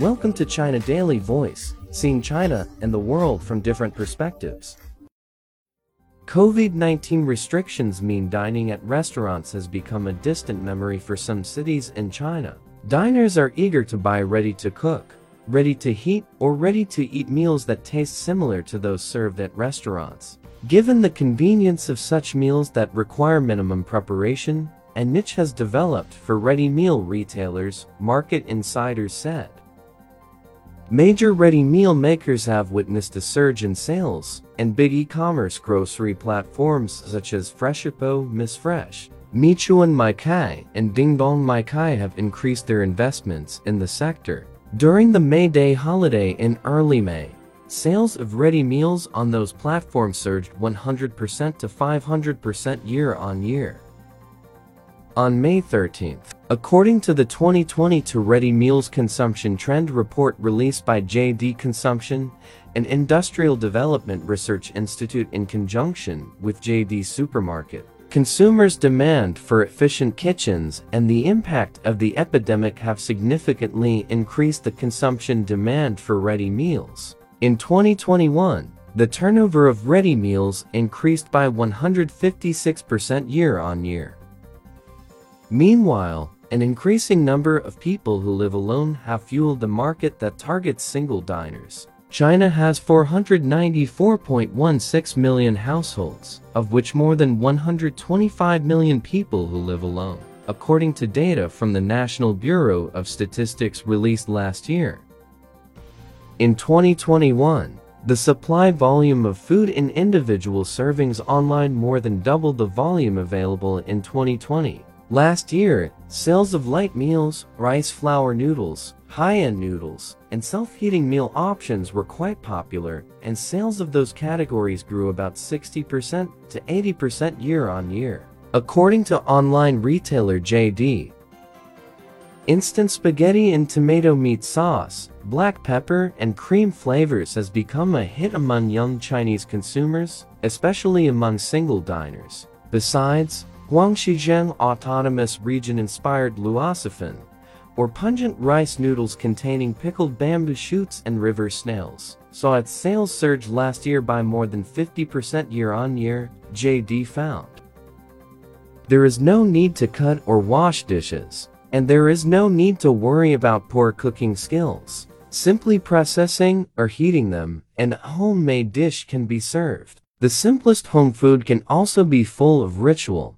Welcome to China Daily Voice, seeing China and the world from different perspectives. COVID-19 restrictions mean dining at restaurants has become a distant memory for some cities in China. Diners are eager to buy ready-to-cook, ready-to-heat, or ready-to-eat meals that taste similar to those served at restaurants. Given the convenience of such meals that require minimum preparation, a niche has developed for ready meal retailers, market insiders said. Major ready meal makers have witnessed a surge in sales, and big e-commerce grocery platforms such as Freshippo, Missfresh, Meituan Maicai, and Dingdong Maicai have increased their investments in the sector. During the May Day holiday in early May, sales of ready meals on those platforms surged 100% to 500% year on year on May 13th. According to the 2020 To Ready Meals Consumption Trend Report released by JD Consumption, an industrial development research institute in conjunction with JD Supermarket, consumers' demand for efficient kitchens and the impact of the epidemic have significantly increased the consumption demand for ready meals. In 2021, the turnover of ready meals increased by 156% year on year. Meanwhile, an increasing number of people who live alone have fueled the market that targets single diners. China has 494.16 million households, of which more than 125 million people who live alone, according to data from the National Bureau of Statistics released last year. In 2021, the supply volume of food in individual servings online more than doubled the volume available in 2020. Last year, sales of light meals, rice flour noodles, high-end noodles, and self-heating meal options were quite popular, and sales of those categories grew about 60% to 80% year on year. According to online retailer JD, instant spaghetti and tomato meat sauce, black pepper, and cream flavors has become a hit among young Chinese consumers, especially among single diners. Besides, Guangxi Zhuang Autonomous Region-inspired luosifen, or pungent rice noodles containing pickled bamboo shoots and river snails, saw its sales surge last year by more than 50% year-on-year, JD found. There is no need to cut or wash dishes, and there is no need to worry about poor cooking skills. Simply processing or heating them, and a homemade dish can be served. The simplest home food can also be full of ritual,